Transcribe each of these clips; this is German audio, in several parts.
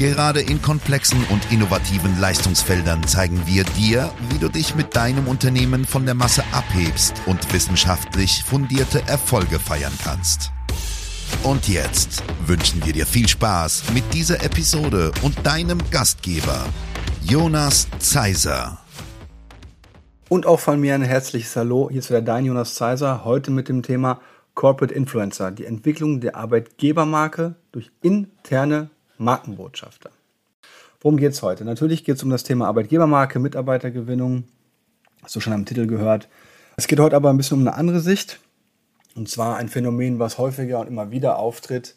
Gerade in komplexen und innovativen Leistungsfeldern zeigen wir dir, wie du dich mit deinem Unternehmen von der Masse abhebst und wissenschaftlich fundierte Erfolge feiern kannst. Und jetzt wünschen wir dir viel Spaß mit dieser Episode und deinem Gastgeber, Jonas Zeiser. Und auch von mir ein herzliches Hallo. Hier ist wieder dein Jonas Zeiser. Heute mit dem Thema Corporate Influencer, die Entwicklung der Arbeitgebermarke durch interne Markenbotschafter. Worum geht es heute? Natürlich geht es um das Thema Arbeitgebermarke, Mitarbeitergewinnung. Hast du schon am Titel gehört. Es geht heute aber ein bisschen um eine andere Sicht. Und zwar ein Phänomen, was häufiger und immer wieder auftritt,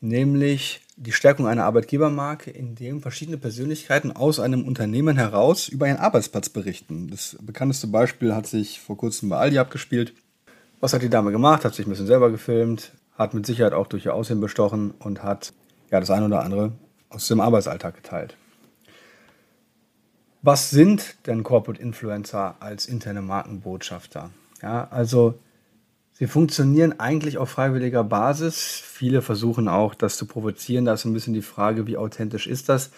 nämlich die Stärkung einer Arbeitgebermarke, in dem verschiedene Persönlichkeiten aus einem Unternehmen heraus über ihren Arbeitsplatz berichten. Das bekannteste Beispiel hat sich vor kurzem bei Aldi abgespielt. Was hat die Dame gemacht? Hat sich ein bisschen selber gefilmt, hat mit Sicherheit auch durch ihr Aussehen bestochen und hat ja, das eine oder andere aus dem Arbeitsalltag geteilt. Was sind denn Corporate Influencer als interne Markenbotschafter? Ja, also sie funktionieren eigentlich auf freiwilliger Basis. Viele versuchen auch, das zu provozieren. Da ist ein bisschen die Frage, wie authentisch ist das?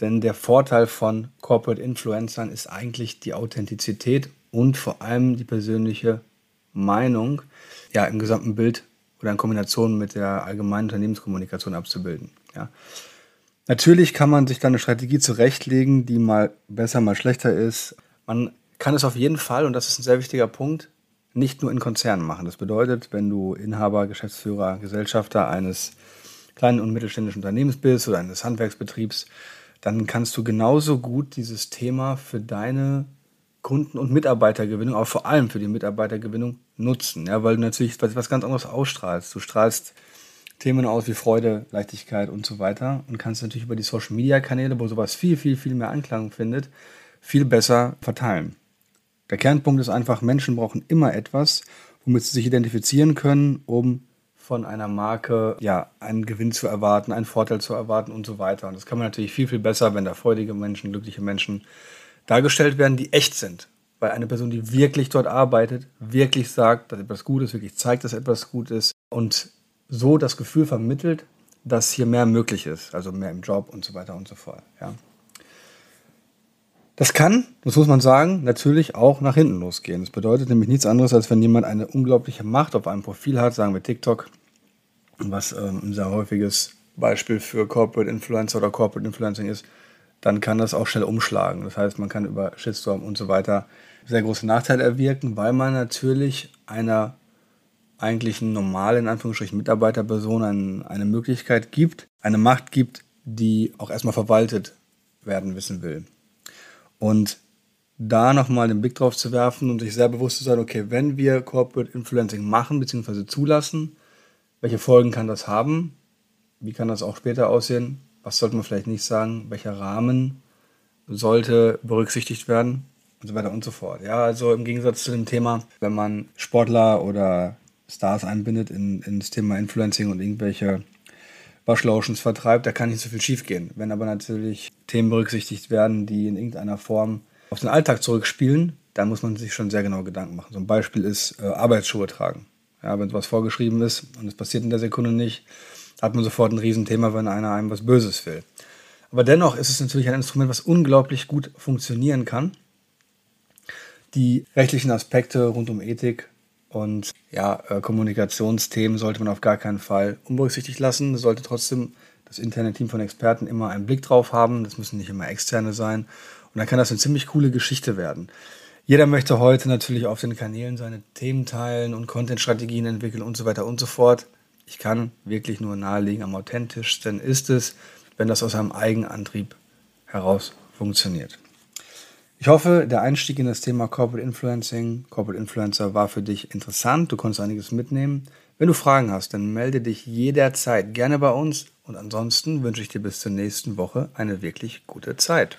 Denn der Vorteil von Corporate Influencern ist eigentlich die Authentizität und vor allem die persönliche Meinung ja, im gesamten Bild oder in Kombination mit der allgemeinen Unternehmenskommunikation abzubilden. Ja. Natürlich kann man sich da eine Strategie zurechtlegen, die mal besser, mal schlechter ist. Man kann es auf jeden Fall, und das ist ein sehr wichtiger Punkt, nicht nur in Konzernen machen. Das bedeutet, wenn du Inhaber, Geschäftsführer, Gesellschafter eines kleinen und mittelständischen Unternehmens bist oder eines Handwerksbetriebs, dann kannst du genauso gut dieses Thema für deine Kunden- und Mitarbeitergewinnung, aber vor allem für die Mitarbeitergewinnung nutzen. Ja, weil du natürlich was, was ganz anderes ausstrahlst. Du strahlst Themen aus wie Freude, Leichtigkeit und so weiter und kannst natürlich über die Social Media Kanäle, wo sowas viel, viel, viel mehr Anklang findet, viel besser verteilen. Der Kernpunkt ist einfach, Menschen brauchen immer etwas, womit sie sich identifizieren können, um von einer Marke ja einen Gewinn zu erwarten, einen Vorteil zu erwarten und so weiter. Und das kann man natürlich viel, viel besser, wenn da freudige Menschen, glückliche Menschen dargestellt werden, die echt sind. Weil eine Person, die wirklich dort arbeitet, wirklich sagt, dass etwas gut ist, wirklich zeigt, dass etwas gut ist und so das Gefühl vermittelt, dass hier mehr möglich ist, also mehr im Job und so weiter und so fort. Ja. Das kann, das muss man sagen, natürlich auch nach hinten losgehen. Das bedeutet nämlich nichts anderes, als wenn jemand eine unglaubliche Macht auf einem Profil hat, sagen wir TikTok, was ähm, ein sehr häufiges Beispiel für Corporate Influencer oder Corporate Influencing ist, dann kann das auch schnell umschlagen. Das heißt, man kann über Shitstorm und so weiter sehr große Nachteile erwirken, weil man natürlich einer eigentlichen normalen, in Anführungsstrichen, Mitarbeiterperson eine, eine Möglichkeit gibt, eine Macht gibt, die auch erstmal verwaltet werden wissen will. Und da nochmal den Blick drauf zu werfen und sich sehr bewusst zu sein, okay, wenn wir Corporate Influencing machen bzw. zulassen, welche Folgen kann das haben? Wie kann das auch später aussehen? Was sollte man vielleicht nicht sagen, welcher Rahmen sollte berücksichtigt werden und so weiter und so fort. Ja, also im Gegensatz zu dem Thema, wenn man Sportler oder Stars einbindet in, in das Thema Influencing und irgendwelche Waschlotions vertreibt, da kann nicht so viel schiefgehen. Wenn aber natürlich Themen berücksichtigt werden, die in irgendeiner Form auf den Alltag zurückspielen, dann muss man sich schon sehr genau Gedanken machen. So ein Beispiel ist äh, Arbeitsschuhe tragen. Ja, wenn sowas vorgeschrieben ist und es passiert in der Sekunde nicht, hat man sofort ein Riesenthema, wenn einer einem was Böses will. Aber dennoch ist es natürlich ein Instrument, was unglaublich gut funktionieren kann. Die rechtlichen Aspekte rund um Ethik und ja, äh, Kommunikationsthemen sollte man auf gar keinen Fall unberücksichtigt lassen. Es sollte trotzdem das interne Team von Experten immer einen Blick drauf haben. Das müssen nicht immer externe sein. Und dann kann das eine ziemlich coole Geschichte werden. Jeder möchte heute natürlich auf den Kanälen seine Themen teilen und Content-Strategien entwickeln und so weiter und so fort. Ich kann wirklich nur nahelegen, am authentischsten ist es, wenn das aus einem Eigenantrieb heraus funktioniert. Ich hoffe, der Einstieg in das Thema Corporate Influencing, Corporate Influencer war für dich interessant. Du konntest einiges mitnehmen. Wenn du Fragen hast, dann melde dich jederzeit gerne bei uns. Und ansonsten wünsche ich dir bis zur nächsten Woche eine wirklich gute Zeit.